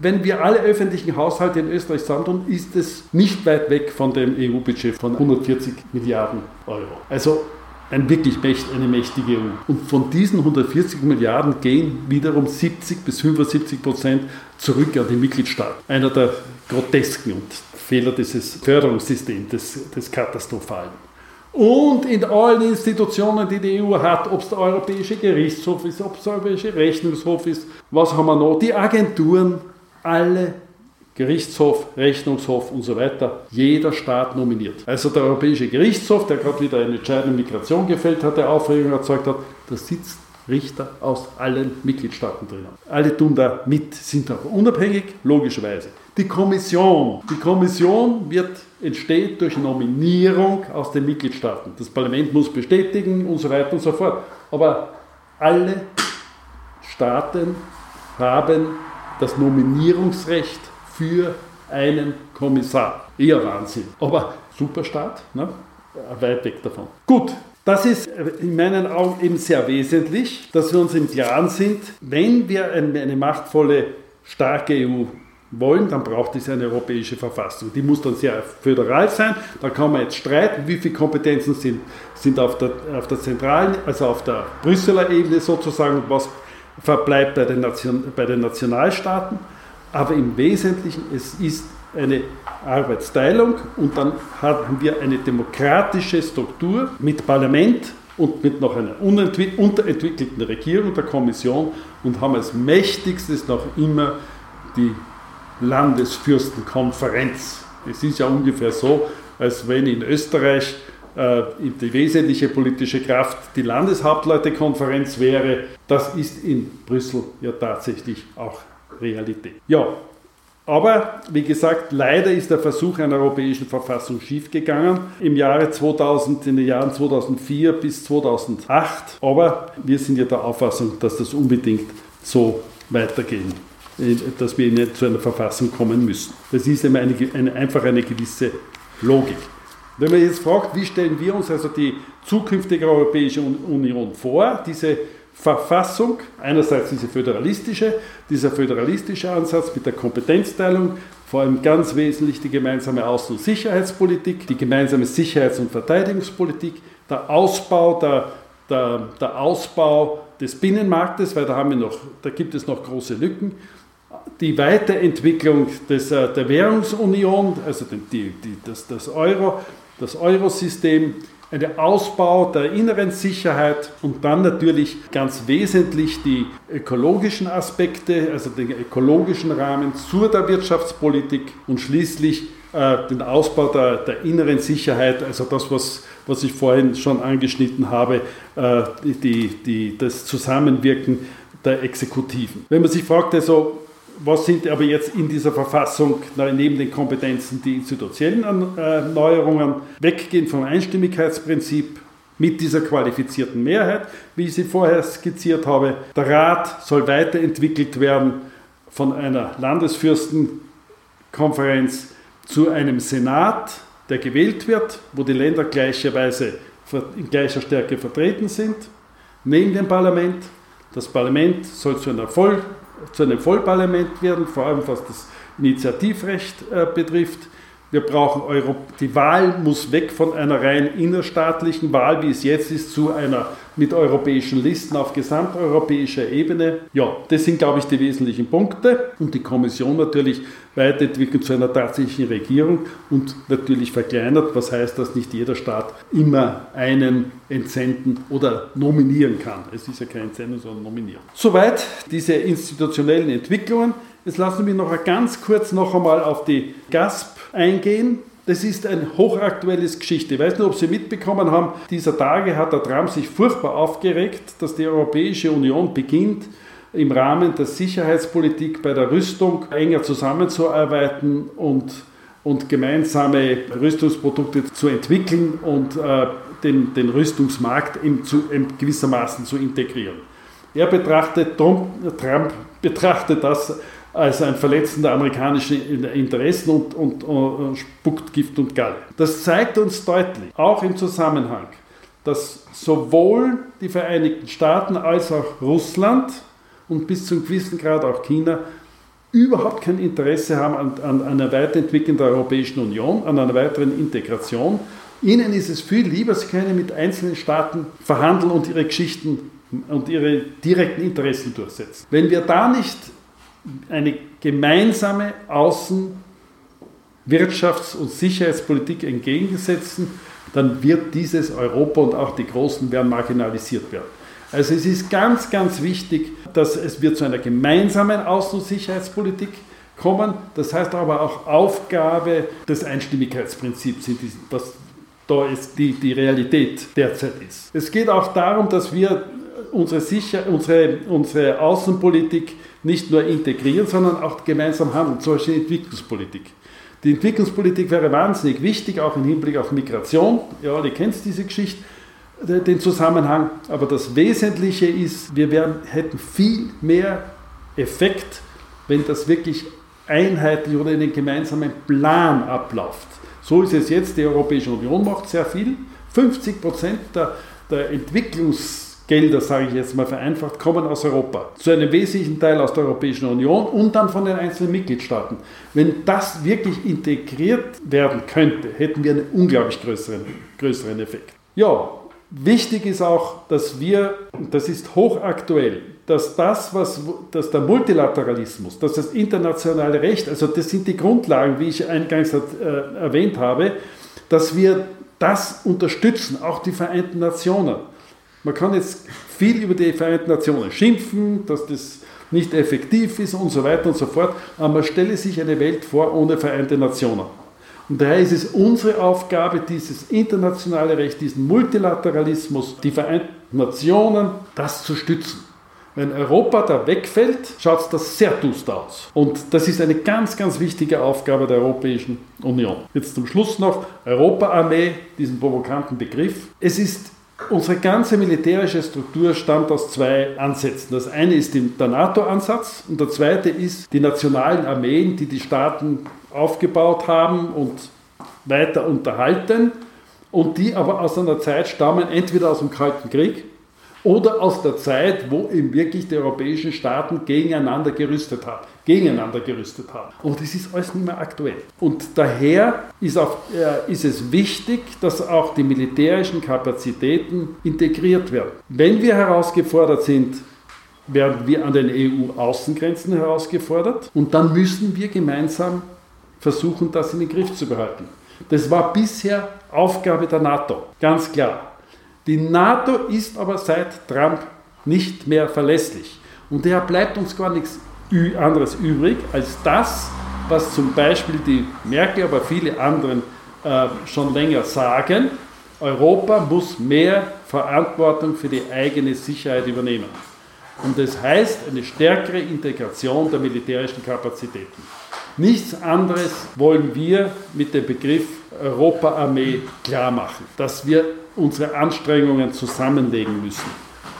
Speaker 2: wenn wir alle öffentlichen Haushalte in Österreich zusammentun, ist es nicht weit weg von dem EU-Budget von 140 Milliarden Euro. Also ein wirklich eine mächtige EU. Und von diesen 140 Milliarden gehen wiederum 70 bis 75 Prozent zurück an die Mitgliedstaaten. Einer der grotesken und Fehler dieses Förderungssystems, des, des Katastrophalen. Und in allen Institutionen, die die EU hat, ob es der Europäische Gerichtshof ist, ob es der Europäische Rechnungshof ist, was haben wir noch? Die Agenturen, alle Gerichtshof, Rechnungshof und so weiter, jeder Staat nominiert. Also der Europäische Gerichtshof, der gerade wieder eine entscheidende Migration gefällt hat, der Aufregung erzeugt hat, da sitzt Richter aus allen Mitgliedstaaten drinnen. Alle tun da mit, sind auch unabhängig, logischerweise. Die Kommission. Die Kommission wird, entsteht durch Nominierung aus den Mitgliedstaaten. Das Parlament muss bestätigen und so weiter und so fort. Aber alle Staaten haben das Nominierungsrecht für einen Kommissar. Eher Wahnsinn. Aber Superstaat, ne? weit weg davon. Gut, das ist in meinen Augen eben sehr wesentlich, dass wir uns im Klaren sind, wenn wir eine machtvolle, starke EU wollen, dann braucht es eine europäische Verfassung. Die muss dann sehr föderal sein. Da kann man jetzt streiten, wie viele Kompetenzen sind, sind auf, der, auf der zentralen, also auf der Brüsseler Ebene sozusagen und was verbleibt bei den, Nation, bei den Nationalstaaten. Aber im Wesentlichen, es ist eine Arbeitsteilung und dann haben wir eine demokratische Struktur mit Parlament und mit noch einer unterentwickelten Regierung der Kommission und haben als mächtigstes noch immer die Landesfürstenkonferenz. Es ist ja ungefähr so, als wenn in Österreich äh, die wesentliche politische Kraft die Landeshauptleutekonferenz wäre. Das ist in Brüssel ja tatsächlich auch Realität. Ja, Aber wie gesagt, leider ist der Versuch einer europäischen Verfassung schiefgegangen im Jahre 2000, in den Jahren 2004 bis 2008. Aber wir sind ja der Auffassung, dass das unbedingt so weitergehen, äh, dass wir nicht zu einer Verfassung kommen müssen. Das ist eine, eine, einfach eine gewisse Logik. Wenn man jetzt fragt, wie stellen wir uns also die zukünftige Europäische Union vor, diese Verfassung, einerseits diese föderalistische, dieser föderalistische Ansatz mit der Kompetenzteilung, vor allem ganz wesentlich die gemeinsame Außen- und Sicherheitspolitik, die gemeinsame Sicherheits- und Verteidigungspolitik, der Ausbau, der, der, der Ausbau des Binnenmarktes, weil da, haben wir noch, da gibt es noch große Lücken, die Weiterentwicklung des, äh, der Währungsunion, also die, die, das, das Euro, das Eurosystem, ein Ausbau der inneren Sicherheit und dann natürlich ganz wesentlich die ökologischen Aspekte, also den ökologischen Rahmen zur der Wirtschaftspolitik und schließlich äh, den Ausbau der, der, inneren Sicherheit, also das, was, was ich vorhin schon angeschnitten habe, äh, die, die, das Zusammenwirken der Exekutiven. Wenn man sich fragt, also, was sind aber jetzt in dieser Verfassung neben den Kompetenzen die institutionellen Erneuerungen? Weggehen vom Einstimmigkeitsprinzip mit dieser qualifizierten Mehrheit, wie ich sie vorher skizziert habe. Der Rat soll weiterentwickelt werden von einer Landesfürstenkonferenz zu einem Senat, der gewählt wird, wo die Länder gleicherweise in gleicher Stärke vertreten sind, neben dem Parlament. Das Parlament soll zu einer Voll zu einem Vollparlament werden, vor allem was das Initiativrecht äh, betrifft. Wir brauchen Euro die Wahl muss weg von einer rein innerstaatlichen Wahl, wie es jetzt ist, zu einer mit europäischen Listen auf gesamteuropäischer Ebene. Ja, das sind, glaube ich, die wesentlichen Punkte. Und die Kommission natürlich weiterentwickelt zu einer tatsächlichen Regierung und natürlich verkleinert, was heißt, dass nicht jeder Staat immer einen entsenden oder nominieren kann. Es ist ja kein Entsenden, sondern nominieren. Soweit diese institutionellen Entwicklungen. Jetzt lassen mich noch ganz kurz noch einmal auf die GASP eingehen. Das ist eine hochaktuelles Geschichte. Ich weiß nicht, ob Sie mitbekommen haben, dieser Tage hat der Trump sich furchtbar aufgeregt, dass die Europäische Union beginnt, im Rahmen der Sicherheitspolitik bei der Rüstung enger zusammenzuarbeiten und, und gemeinsame Rüstungsprodukte zu entwickeln und äh, den, den Rüstungsmarkt in, zu, in gewissermaßen zu integrieren. Er betrachtet, Trump, Trump betrachtet das als ein Verletzen der amerikanischen Interessen und, und, und spuckt Gift und Galle. Das zeigt uns deutlich, auch im Zusammenhang, dass sowohl die Vereinigten Staaten als auch Russland und bis zum gewissen Grad auch China überhaupt kein Interesse haben an, an, einer Weiterentwicklung der Europäischen Union, an einer weiteren Integration. Ihnen ist es viel lieber, sie können mit einzelnen Staaten verhandeln und ihre Geschichten und ihre direkten Interessen durchsetzen. Wenn wir da nicht eine gemeinsame Außen-, Wirtschafts- und Sicherheitspolitik entgegensetzen, dann wird dieses Europa und auch die Großen werden marginalisiert werden. Also es ist ganz, ganz wichtig, dass es wird zu einer gemeinsamen Außen- und Sicherheitspolitik kommen. Das heißt aber auch Aufgabe des Einstimmigkeitsprinzips, was da ist die, die Realität derzeit ist. Es geht auch darum, dass wir unsere, Sicher unsere, unsere Außenpolitik nicht nur integrieren, sondern auch gemeinsam handeln, zum Beispiel Entwicklungspolitik. Die Entwicklungspolitik wäre wahnsinnig wichtig, auch im Hinblick auf Migration. Ja, ihr kennt diese Geschichte, den Zusammenhang. Aber das Wesentliche ist, wir werden, hätten viel mehr Effekt, wenn das wirklich einheitlich oder in einem gemeinsamen Plan abläuft. So ist es jetzt, die Europäische Union macht sehr viel. 50 Prozent der, der Entwicklungs- Gelder, sage ich jetzt mal vereinfacht, kommen aus Europa. Zu einem wesentlichen Teil aus der Europäischen Union und dann von den einzelnen Mitgliedstaaten. Wenn das wirklich integriert werden könnte, hätten wir einen unglaublich größeren, größeren Effekt. Ja, wichtig ist auch, dass wir, das ist hochaktuell, dass das, was dass der Multilateralismus, dass das internationale Recht, also das sind die Grundlagen, wie ich eingangs äh, erwähnt habe, dass wir das unterstützen, auch die Vereinten Nationen. Man kann jetzt viel über die Vereinten Nationen schimpfen, dass das nicht effektiv ist und so weiter und so fort, aber man stelle sich eine Welt vor ohne Vereinte Nationen. Und daher ist es unsere Aufgabe, dieses internationale Recht, diesen Multilateralismus, die Vereinten Nationen, das zu stützen. Wenn Europa da wegfällt, schaut das sehr duster aus. Und das ist eine ganz, ganz wichtige Aufgabe der Europäischen Union. Jetzt zum Schluss noch Europa-Armee, diesen provokanten Begriff. Es ist Unsere ganze militärische Struktur stammt aus zwei Ansätzen. Das eine ist der NATO-Ansatz und der zweite ist die nationalen Armeen, die die Staaten aufgebaut haben und weiter unterhalten und die aber aus einer Zeit stammen, entweder aus dem Kalten Krieg oder aus der Zeit, wo eben wirklich die europäischen Staaten gegeneinander gerüstet haben. Gegeneinander gerüstet haben. Und das ist alles nicht mehr aktuell. Und daher ist, auch, äh, ist es wichtig, dass auch die militärischen Kapazitäten integriert werden. Wenn wir herausgefordert sind, werden wir an den EU-Außengrenzen herausgefordert und dann müssen wir gemeinsam versuchen, das in den Griff zu behalten. Das war bisher Aufgabe der NATO, ganz klar. Die NATO ist aber seit Trump nicht mehr verlässlich. Und daher bleibt uns gar nichts anderes übrig als das, was zum Beispiel die Merkel, aber viele anderen äh, schon länger sagen. Europa muss mehr Verantwortung für die eigene Sicherheit übernehmen. Und das heißt eine stärkere Integration der militärischen Kapazitäten. Nichts anderes wollen wir mit dem Begriff Europa-Armee klar machen, dass wir unsere Anstrengungen zusammenlegen müssen,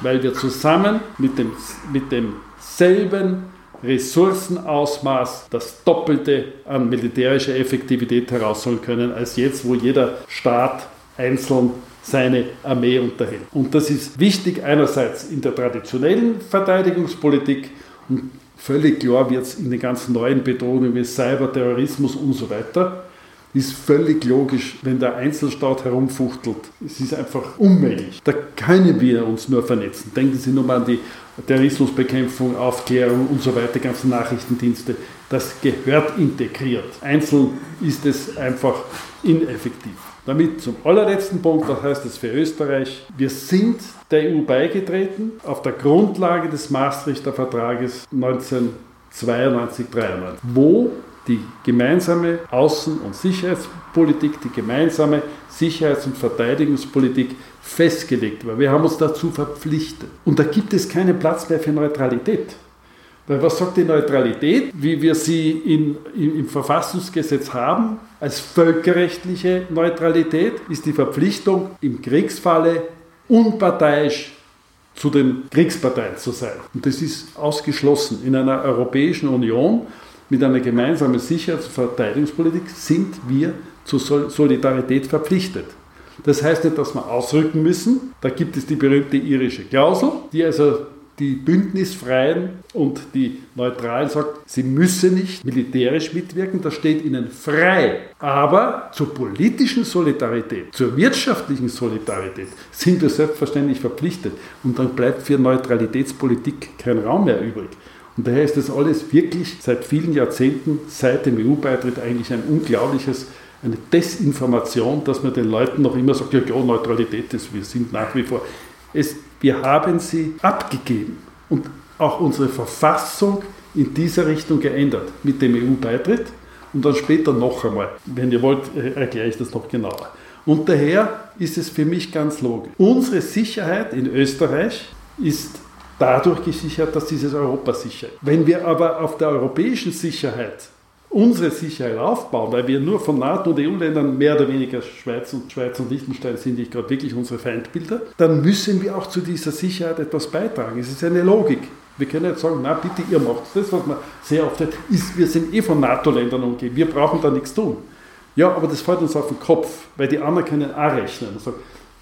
Speaker 2: weil wir zusammen mit, dem, mit demselben Ressourcenausmaß das Doppelte an militärischer Effektivität herausholen können, als jetzt, wo jeder Staat einzeln seine Armee unterhält. Und das ist wichtig einerseits in der traditionellen Verteidigungspolitik und völlig klar wird es in den ganzen neuen Bedrohungen wie Cyberterrorismus und so weiter ist völlig logisch, wenn der Einzelstaat herumfuchtelt. Es ist einfach unmöglich. Da können wir uns nur vernetzen. Denken Sie nur mal an die Terrorismusbekämpfung, Aufklärung und so weiter, ganze Nachrichtendienste. Das gehört integriert. Einzeln ist es einfach ineffektiv. Damit zum allerletzten Punkt, was heißt das für Österreich? Wir sind der EU beigetreten auf der Grundlage des Maastrichter Vertrages 1992, 93, wo die gemeinsame Außen- und Sicherheitspolitik, die gemeinsame Sicherheits- und Verteidigungspolitik festgelegt war. Wir haben uns dazu verpflichtet. Und da gibt es keinen Platz mehr für Neutralität. Weil was sagt die Neutralität, wie wir sie in, im Verfassungsgesetz haben, als völkerrechtliche Neutralität, ist die Verpflichtung, im Kriegsfalle unparteiisch zu den Kriegsparteien zu sein. Und das ist ausgeschlossen. In einer Europäischen Union mit einer gemeinsamen Sicherheits- und Verteidigungspolitik sind wir zur Solidarität verpflichtet. Das heißt nicht, dass wir ausrücken müssen. Da gibt es die berühmte irische Klausel, die also die Bündnisfreien und die Neutralen sagt, sie müssen nicht militärisch mitwirken, das steht ihnen frei. Aber zur politischen Solidarität, zur wirtschaftlichen Solidarität sind wir selbstverständlich verpflichtet. Und dann bleibt für Neutralitätspolitik kein Raum mehr übrig. Und daher ist das alles wirklich seit vielen Jahrzehnten, seit dem EU-Beitritt eigentlich ein unglaubliches, eine Desinformation, dass man den Leuten noch immer sagt, ja, ja Neutralität ist, wir sind nach wie vor. Es, wir haben sie abgegeben und auch unsere Verfassung in dieser Richtung geändert mit dem EU-Beitritt und dann später noch einmal. Wenn ihr wollt, äh, erkläre ich das noch genauer. Und daher ist es für mich ganz logisch. Unsere Sicherheit in Österreich ist dadurch gesichert, dass dieses Europa sicher ist. Wenn wir aber auf der europäischen Sicherheit unsere Sicherheit aufbauen, weil wir nur von NATO und EU-Ländern mehr oder weniger Schweiz und Schweiz und Liechtenstein sind nicht gerade wirklich unsere Feindbilder, dann müssen wir auch zu dieser Sicherheit etwas beitragen. Es ist eine Logik. Wir können nicht sagen, na bitte, ihr macht das, was man sehr oft sagt, ist, wir sind eh von NATO-Ländern umgeben, wir brauchen da nichts tun. Ja, aber das fällt uns auf den Kopf, weil die anderen können auch rechnen. Also,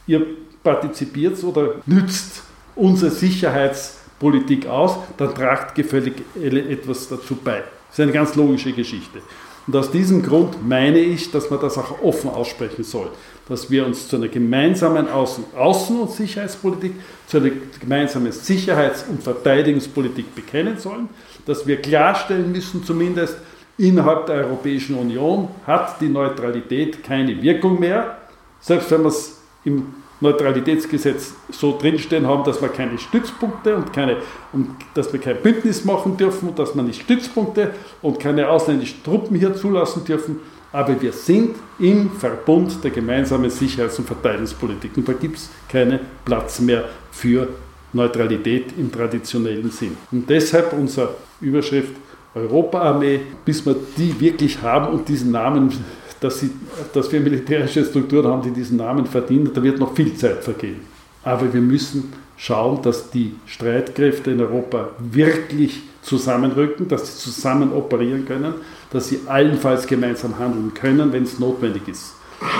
Speaker 2: ihr partizipiert oder nützt unsere Sicherheitspolitik aus, dann tragt gefällig etwas dazu bei. Das ist eine ganz logische Geschichte. Und aus diesem Grund meine ich, dass man das auch offen aussprechen soll, dass wir uns zu einer gemeinsamen Außen-, Außen und Sicherheitspolitik, zu einer gemeinsamen Sicherheits- und Verteidigungspolitik bekennen sollen, dass wir klarstellen müssen, zumindest innerhalb der Europäischen Union hat die Neutralität keine Wirkung mehr, selbst wenn man es im Neutralitätsgesetz so drinstehen haben, dass wir keine Stützpunkte und, keine, und dass wir kein Bündnis machen dürfen und dass wir nicht Stützpunkte und keine ausländischen Truppen hier zulassen dürfen. Aber wir sind im Verbund der gemeinsamen Sicherheits- und Verteidigungspolitik und da gibt es keinen Platz mehr für Neutralität im traditionellen Sinn. Und deshalb unsere Überschrift Europaarmee, bis wir die wirklich haben und diesen Namen, dass, sie, dass wir militärische Strukturen haben, die diesen Namen verdienen, da wird noch viel Zeit vergehen. Aber wir müssen schauen, dass die Streitkräfte in Europa wirklich zusammenrücken, dass sie zusammen operieren können, dass sie allenfalls gemeinsam handeln können, wenn es notwendig ist.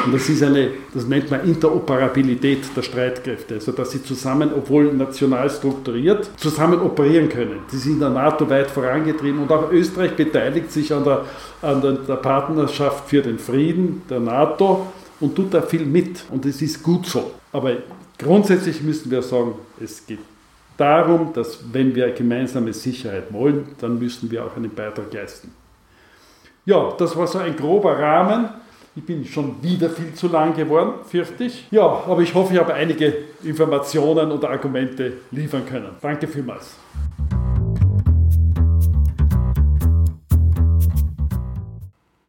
Speaker 2: Und das ist eine, das nennt man Interoperabilität der Streitkräfte, also dass sie zusammen, obwohl national strukturiert, zusammen operieren können. Die sind in der NATO weit vorangetrieben und auch Österreich beteiligt sich an der, an der, Partnerschaft für den Frieden der NATO und tut da viel mit. Und es ist gut so. Aber grundsätzlich müssen wir sagen, es geht darum, dass wenn wir gemeinsame Sicherheit wollen, dann müssen wir auch einen Beitrag leisten. Ja, das war so ein grober Rahmen. Ich bin schon wieder viel zu lang geworden, fürchte ich. Ja, aber ich hoffe, ich habe einige Informationen und Argumente liefern können. Danke vielmals.